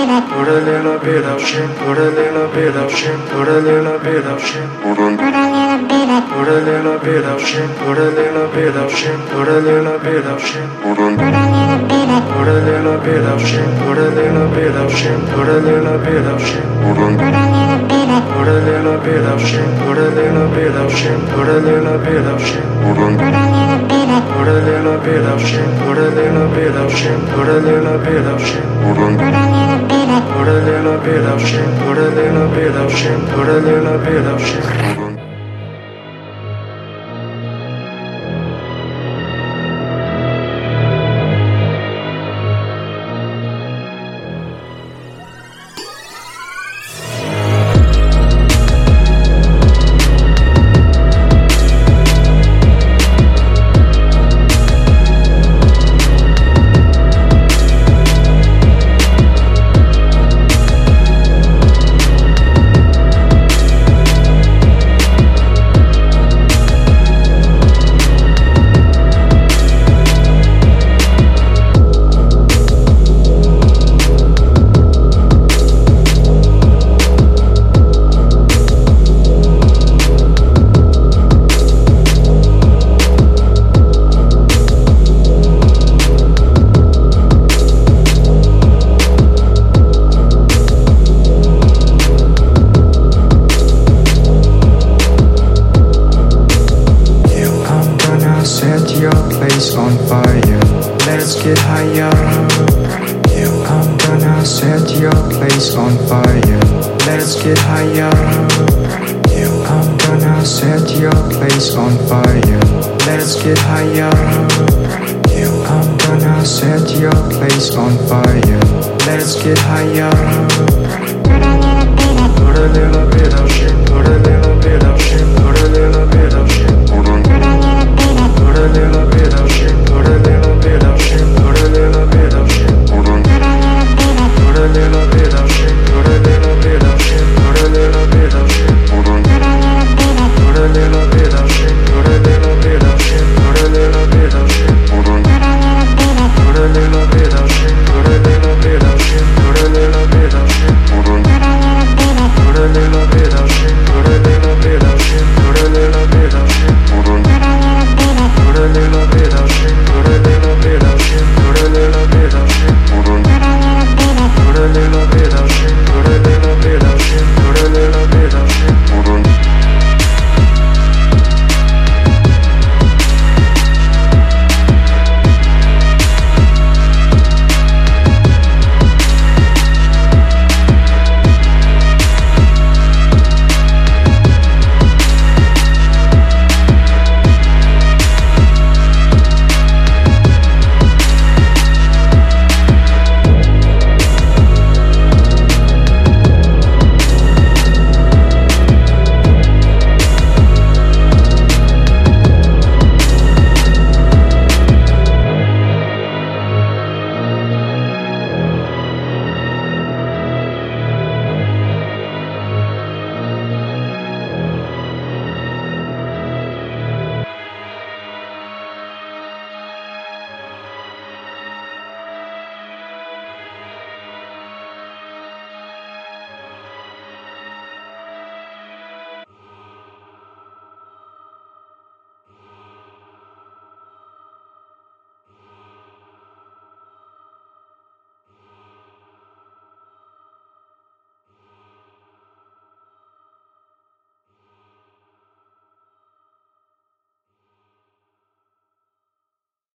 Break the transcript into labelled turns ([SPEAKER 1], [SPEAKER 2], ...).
[SPEAKER 1] Put a little bit of shit, put a little bit of shit, put a little bit of shit. Put a little bit of Put a little bit of shit, put a little bit of shit, put a little bit of shit. Put a little bit of Put a little bit of shit, put a little bit of shit, put a little bit of shit. Put a little bit of Put a little bit of shit, put a little bit of shit, put a little bit of shit. Put a little bit of Put a little bit of shit, put a little bit of shit, put a little bit of shit. Put a little bit of Put a little bit of shit, put a little bit of shit, put a little bit of shit.
[SPEAKER 2] On fire. Let's get higher. I'm gonna set your place on fire. Let's get higher. I'm gonna set your place on fire. Let's get higher. I'm gonna set your place on fire. Let's get higher.
[SPEAKER 1] Put a little bit of shit,